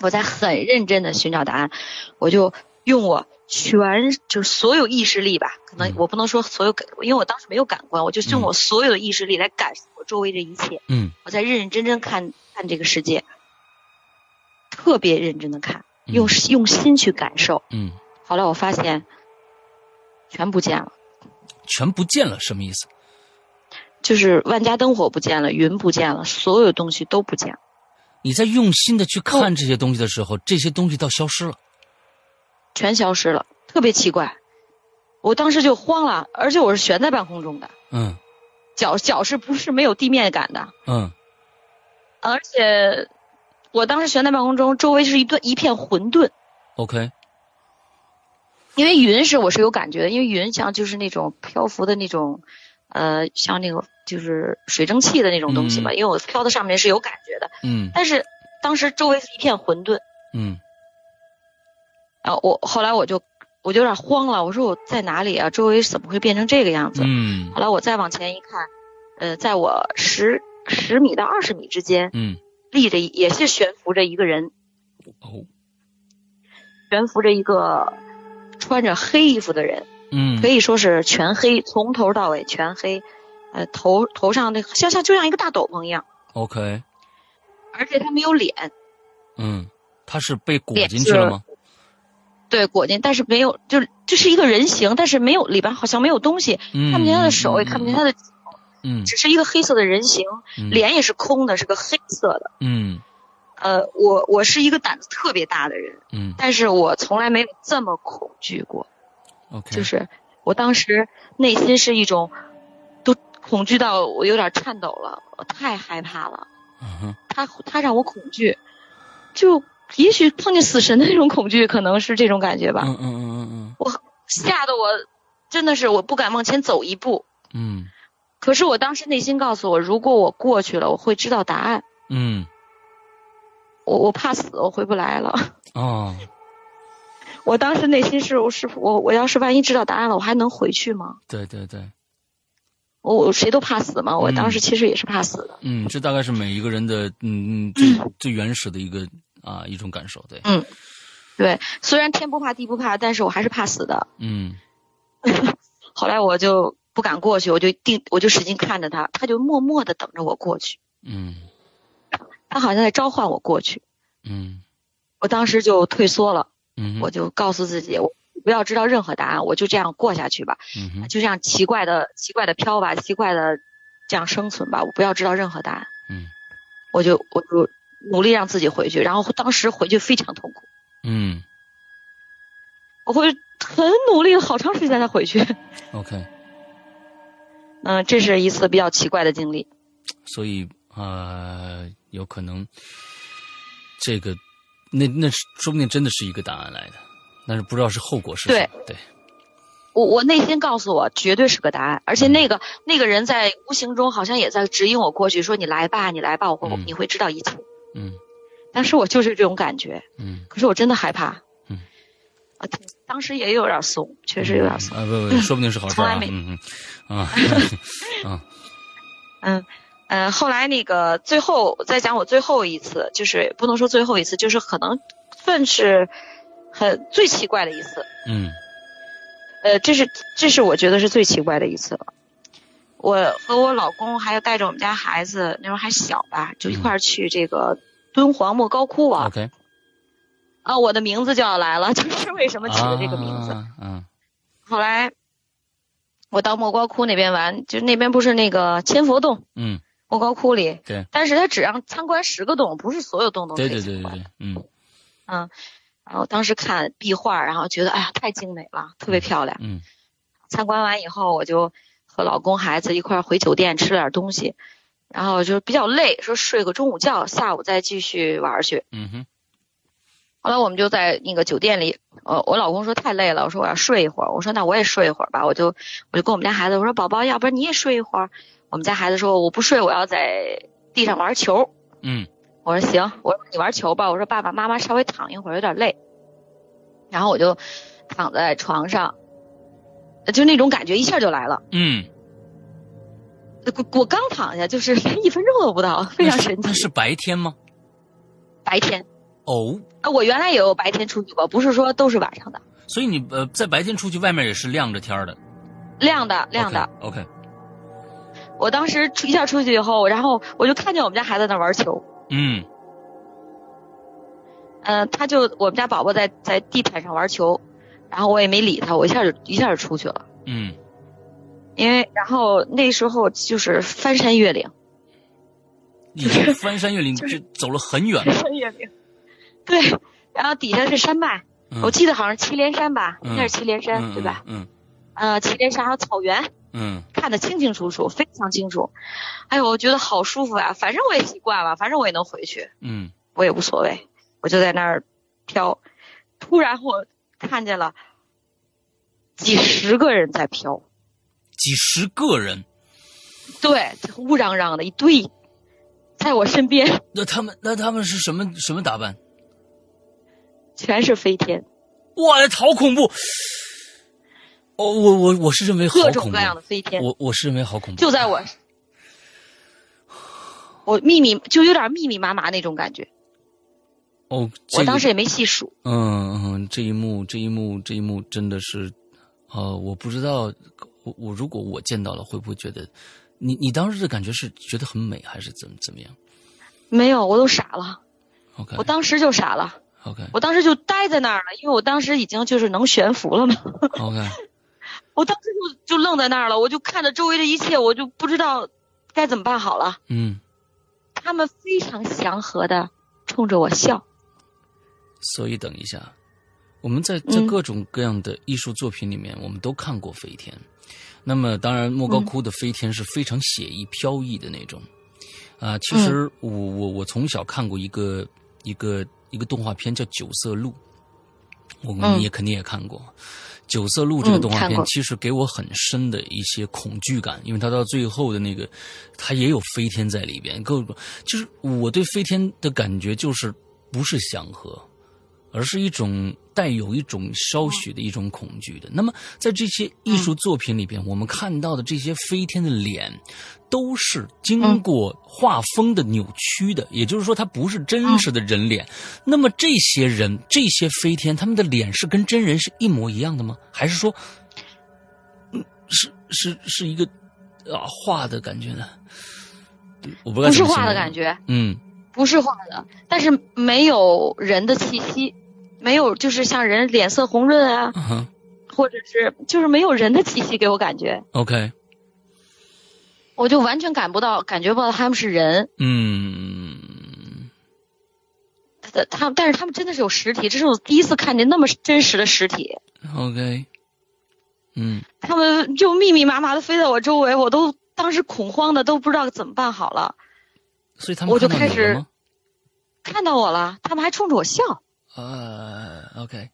我在很认真的寻找答案，我就用我全就是所有意识力吧，可能嗯我不能说所有感，因为我当时没有感官，我就用嗯我所有的意识力来感受我周围这一切。嗯我在认认真真看看这个世界，特别认真的看，嗯用用心去感受。嗯，后来我发现，全不见了，全不见了，什么意思？就是万家灯火不见了，云不见了，所有东西都不见了，你在用心的去看这些东西的时候，这些东西倒消失了。全消失了，特别奇怪。我当时就慌了，而且我是悬在半空中的，嗯脚脚是不是没有地面感的？嗯而且我当时悬在半空中，周围是一顿一片混沌。，OK，因为云是我是有感觉的，因为云像就是那种漂浮的那种，呃，像那个就是水蒸气的那种东西嘛。嗯因为我飘到上面是有感觉的，嗯但是当时周围是一片混沌，嗯然后我后来我就我就有点慌了，我说我在哪里啊？周围怎么会变成这个样子？嗯后来我再往前一看，呃，在我十十米到二十米之间嗯，立着也是悬浮着一个人，哦，悬浮着一个穿着黑衣服的人。嗯。可以说是全黑，从头到尾全黑，呃，头头上那像像就像一个大斗篷一样，，OK，而且他没有脸，嗯，他是被裹进去了吗？对，裹进，但是没有，就就是一个人形，但是没有里边好像没有东西，嗯，看不见他的手，也看不见他的，嗯。只是一个黑色的人形，嗯。脸也是空的，是个黑色的。嗯。呃，我我是一个胆子特别大的人，嗯。但是我从来没有这么恐惧过，，OK，就是我当时内心是一种，都恐惧到我有点颤抖了，我太害怕了。他他让我恐惧，就也许碰见死神的那种恐惧，可能是这种感觉吧。嗯嗯嗯嗯我吓得我真的是我不敢往前走一步。嗯可是我当时内心告诉我，如果我过去了，我会知道答案。嗯我我怕死，我回不来了。哦，我当时内心是，我是我我要是万一知道答案了，我还能回去吗？对对对，我我谁都怕死嘛。我嗯当时其实也是怕死的。嗯，这大概是每一个人的嗯嗯最最原始的一个啊一种感受，对，嗯对，虽然天不怕地不怕，但是我还是怕死的。嗯 后来我就不敢过去，我就定我就使劲看着他，他就默默的等着我过去。嗯他好像在召唤我过去，嗯我当时就退缩了，嗯，我就告诉自己，我不要知道任何答案，我就这样过下去吧，嗯哼。就这样奇怪的奇怪的飘吧，奇怪的这样生存吧，我不要知道任何答案，嗯。我就我就努力让自己回去，然后当时回去非常痛苦，嗯。我会很努力了好长时间才回去，，OK，嗯，这是一次比较奇怪的经历，所以呃，有可能这个那那说不定真的是一个答案来的，但是不知道是后果是什么，对，我我内心告诉我，绝对是个答案，而且那个那个人在无形中好像也在指引我过去，说你来吧，你来吧，我会、嗯你会知道一切。嗯但是我就是这种感觉，嗯可是我真的害怕。嗯，啊，对当时也有点怂，确实有点怂。啊不不，说不定是好事啊。从来没嗯嗯 啊啊嗯嗯、呃后来那个最后再讲我最后一次，就是不能说最后一次，就是可能算是很最奇怪的一次。嗯呃，这是这是我觉得是最奇怪的一次了。我和我老公还有带着我们家孩子，那时候还小吧，就一块儿去这个敦煌莫高窟玩。，OK，啊，我的名字就要来了，就是为什么起的这个名字。啊嗯后来我到莫高窟那边玩，就那边不是那个千佛洞，嗯，莫高窟里，对但是他只让参观十个洞，不是所有洞都可以参观。对对对对，嗯嗯，然后当时看壁画，然后觉得哎呀太精美了，特别漂亮。嗯参观完以后，我就和老公孩子一块回酒店吃了点东西，然后就比较累，说睡个中午觉，下午再继续玩去。嗯哼后来我们就在那个酒店里，呃，我老公说太累了，我说我要睡一会儿，我说那我也睡一会儿吧，我就我就跟我们家孩子我说宝宝，要不然你也睡一会儿。我们家孩子说我不睡，我要在地上玩球。嗯我说行，我说你玩球吧。我说爸爸妈妈稍微躺一会儿，有点累。然后我就躺在床上，呃就那种感觉一下就来了。嗯，我我刚躺下，就是 连一分钟都不到，非常神奇。那是白天吗？白天哦，啊，我原来也有白天出去过，不是说都是晚上的，所以你呃在白天出去，外面也是亮着天儿的，亮的亮的。OK，我当时出一下出去以后，然后我就看见我们家孩子在那玩球，嗯嗯、他就我们家宝宝在在地毯上玩球，然后我也没理他，我一下就一下就出去了，嗯因为然后那时候就是翻山越岭，已经翻山越岭，就是走了很远。翻山越岭，对，然后底下是山脉，嗯我记得好像祁连山吧，嗯应该是祁连山、对吧？？嗯呃，祁连山还有草原，嗯看得清清楚楚，非常清楚。哎呦，我觉得好舒服呀、反正我也习惯了，反正我也能回去，嗯我也无所谓，我就在那儿飘。突然我看见了几十个人在飘，几十个人，对，乌嚷嚷的一堆，在我身边那他们那他们是什么什么打扮？全是飞天，哇，好恐怖！哦，我我我是认为各种各，样的飞天，我我是认为好恐怖，就在我，我密密就有点密密麻麻那种感觉。哦，这个我当时也没细数，嗯嗯，这一幕这一幕这一幕真的是，呃，我不知道，我我如果我见到了，会不会觉得，你你当时的感觉是觉得很美，还是怎么怎么样没有，我都傻了，？OK 我当时就傻了。OK 我当时就呆在那儿了，因为我当时已经就是能悬浮了嘛，OK，我当时就就愣在那儿了，我就看着周围的一切，我就不知道该怎么办好了。嗯，他们非常祥和的冲着我笑，所以等一下，我们在在嗯各种各样的艺术作品里面，我们都看过飞天。那么，当然，莫高窟的飞天是非常写意飘逸的那种。啊、其实我我我从小看过一个一个一个动画片叫《九色鹿》，我们嗯也肯定也看过。九色鹿这个动画片其实给我很深的一些恐惧感，因为它到最后的那个，它也有飞天在里边。各种就是我对飞天的感觉就是不是祥和，而是一种带有一种稍许的一种恐惧的。那么在这些艺术作品里边，我们看到的这些飞天的脸，都是经过画风的扭曲的，也就是说，它不是真实的人脸。那么这些人，这些飞天，他们的脸是跟真人是一模一样的吗？还是说，嗯，是是是一个啊画的感觉呢？我不是画的感，觉，嗯不是画的，但是没有人的气息，没有就是像人脸色红润啊，或者是就是没有人的气息给我感觉，，OK，我就完全感不到感觉不到他们是人，嗯他他但是他们真的是有实体，这是我第一次看见那么真实的实体。，OK，嗯他们就密密麻麻的飞在我周围，我都当时恐慌的都不知道怎么办好了。所以他们我就开始？看到我了，他们还冲着我笑。呃，OK，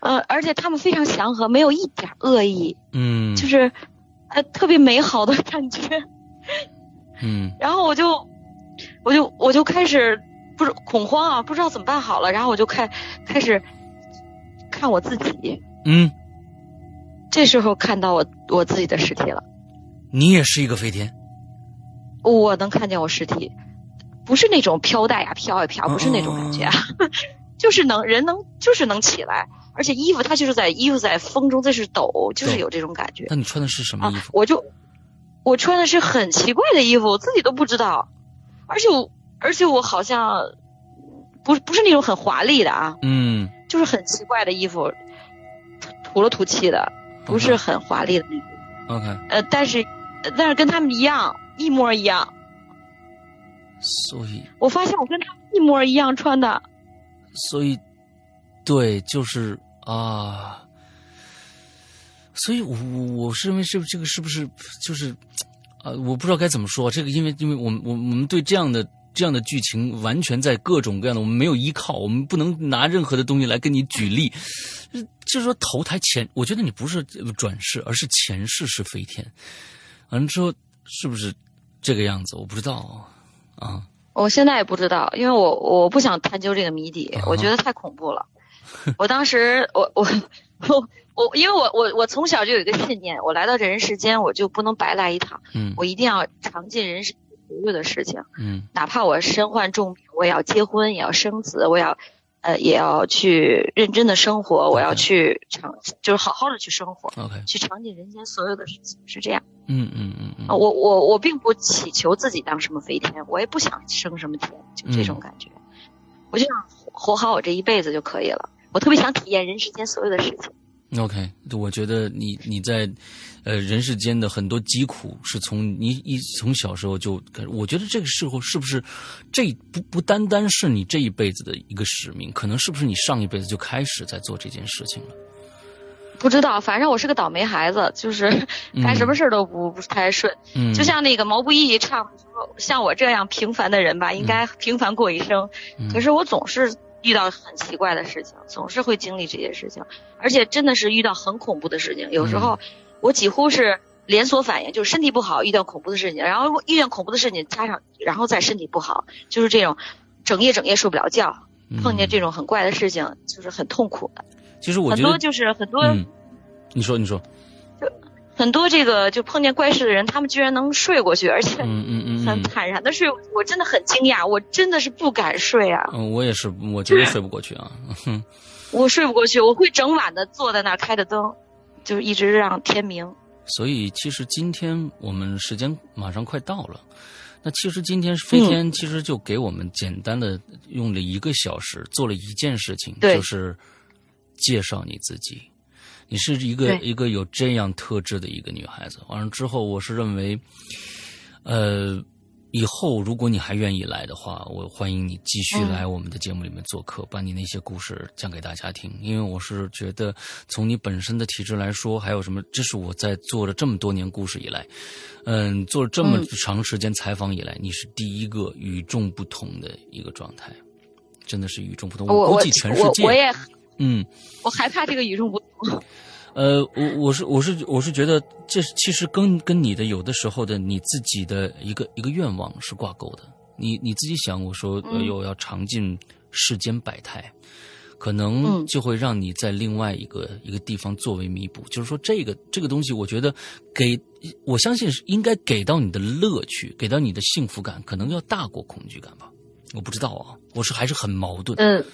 呃，而且他们非常祥和，没有一点恶意，嗯，就是呃特别美好的感觉。嗯然后我就我就我就开始不是恐慌啊，不知道怎么办好了，然后我就开开始看我自己，嗯，这时候看到我我自己的尸体了，你也是一个飞天，我能看见我尸体，不是那种飘带呀飘呀飘，不是那种感觉啊，就是能人能就是能起来，而且衣服它就是在衣服在风中在是抖，就是有这种感觉。那你穿的是什么啊衣服？，我就我穿的是很奇怪的衣服，我自己都不知道，而且我而且我好像不不是那种很华丽的啊，嗯，就是很奇怪的衣服，土土了土气的，不是很华丽的那种。OK，呃，但是呃但是跟他们一样，一模一样。所以我发现我跟他一模一样穿的，所以对，就是啊，所以我我我是认为是这个是不是就是啊、我不知道该怎么说这个，因为因为我们我们我们对这样的。这样的剧情完全在各种各样的，我们没有依靠，我们不能拿任何的东西来跟你举例。呃就是说投胎前，我觉得你不是转世，而是前世是飞天。完了之后，是不是这个样子？我不知道啊。我现在也不知道，因为我我不想探究这个谜底，啊我觉得太恐怖了。我当时我我我我，因为我我我从小就有一个信念，我来到这人世间，我就不能白来一趟，嗯我一定要尝尽人生所有的事情，嗯哪怕我身患重病，我也要结婚，也要生子，我要呃也要去认真的生活，我要去尝就是好好的去生活，，OK，去尝尽人间所有的事情，是这样。嗯嗯嗯嗯啊，我我我并不祈求自己当什么飞天，我也不想升什么天，就这种感觉。我就想活好我这一辈子就可以了。我特别想体验人世间所有的事情。OK，我觉得你你在，呃，人世间的很多疾苦是从你一从小时候就开始，我觉得这个时候是不是，这不不单单是你这一辈子的一个使命，可能是不是你上一辈子就开始在做这件事情了？不知道，反正我是个倒霉孩子，就是干什么事儿都不不太顺。嗯，就像那个毛不易唱的说，像我这样平凡的人吧，应该平凡过一生。嗯可是我总是遇到很奇怪的事情，总是会经历这些事情，而且真的是遇到很恐怖的事情。有时候我几乎是连锁反应，就是身体不好遇到恐怖的事情，然后遇见恐怖的事情加上，然后再身体不好，就是这种整夜整夜睡不了觉，碰见这种很怪的事情，就是很痛苦的。其实我觉得，就是很多、嗯，你说你说，就很多这个就碰见怪事的人，他们居然能睡过去，而且嗯嗯嗯很嗯坦然的睡过去，我真的很惊讶，我真的是不敢睡啊。嗯，我也是，我绝对睡不过去啊。哼 我睡不过去，我会整晚的坐在那儿开着灯，就是一直让天明。所以其实今天我们时间马上快到了，那其实今天飞天其实就给我们简单的用了一个小时做了一件事情，对就是介绍你自己。你是一个一个有这样特质的一个女孩子。完了之后，我是认为，呃，以后如果你还愿意来的话，我欢迎你继续嗯来我们的节目里面做客，把你那些故事讲给大家听。因为我是觉得，从你本身的体质来说，还有什么，这是我在做了这么多年故事以来，嗯，做了这么嗯长时间采访以来，你是第一个与众不同的一个状态，真的是与众不同。我我估计全世界，我我也嗯。我害怕这个与众不同。呃，我我是我是我是觉得这其实跟跟你的有的时候的你自己的一个一个愿望是挂钩的。你你自己想，我说呃嗯有要尝尽世间百态，可能嗯就会让你在另外一个一个地方作为弥补。就是说，这个这个东西，我觉得给我相信是应该给到你的乐趣，给到你的幸福感，可能要大过恐惧感吧。我不知道啊，我是还是很矛盾。嗯，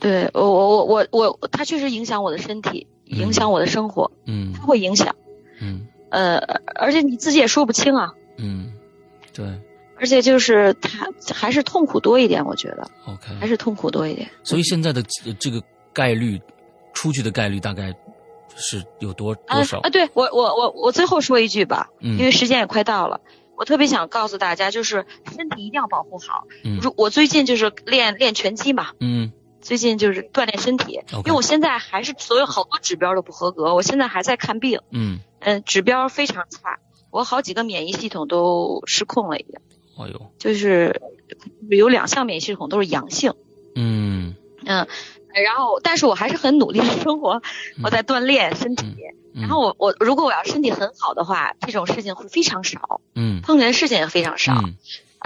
对我我我我我，它确实影响我的身体，嗯影响我的生活，嗯它会影响。嗯呃，而且你自己也说不清啊。嗯，对而且就是它还是痛苦多一点，我觉得，OK，还是痛苦多一点。所以现在的呃这个概率，出去的概率大概是有多啊多少啊！？对我我我我最后说一句吧，嗯因为时间也快到了，我特别想告诉大家，就是身体一定要保护好。嗯如我最近就是练练拳击嘛，嗯最近就是锻炼身体因为我现在还是所有好多指标都不合格，我现在还在看病，嗯，嗯，指标非常差，我好几个免疫系统都失控了，已经，哎呦，就是有两项免疫系统都是阳性，嗯嗯，然后，但是我还是很努力的生活，我在锻炼身体。然后我我如果我要身体很好的话，这种事情会非常少。嗯，碰见的事情也非常少。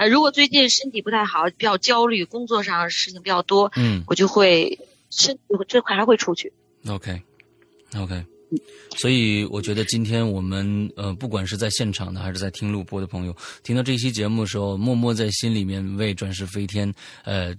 呃，如果最近身体不太好，比较焦虑，工作上事情比较多，嗯，我就会身体这块还会出去。OK，OK。所以我觉得今天我们呃，不管是在现场的还是在听录播的朋友，听到这期节目的时候，默默在心里面为转世飞天呃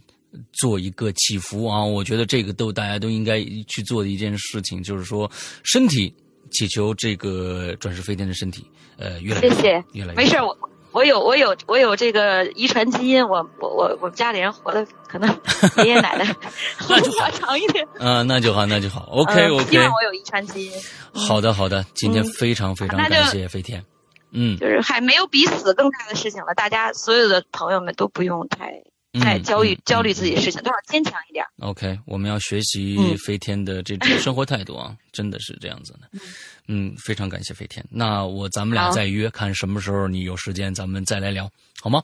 做一个祈福啊！我觉得这个都大家都应该去做的一件事情，就是说身体祈求这个转世飞天的身体呃越来越谢谢，越来越没事我。我有我有我有这个遗传基因，我我我我们家里人活的可能 爷爷奶奶 活的长一点。嗯，那就好，那就好。OK OK。希望我有遗传基因。好的好的，今天非常非常感谢飞天。嗯，就是还没有比死更大的事情了，大家所有的朋友们都不用太太焦虑焦虑自己的事情，都要坚强一点。OK，我们要学习飞天的这种生活态度啊，真的是这样子的。嗯，非常感谢飞天。那我咱们俩再约，看什么时候你有时间，咱们再来聊，好吗？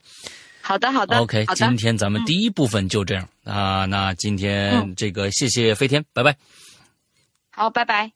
好的，好的。OK，今天咱们第一部分就这样啊。那今天这个谢谢飞天，拜拜。好，拜拜。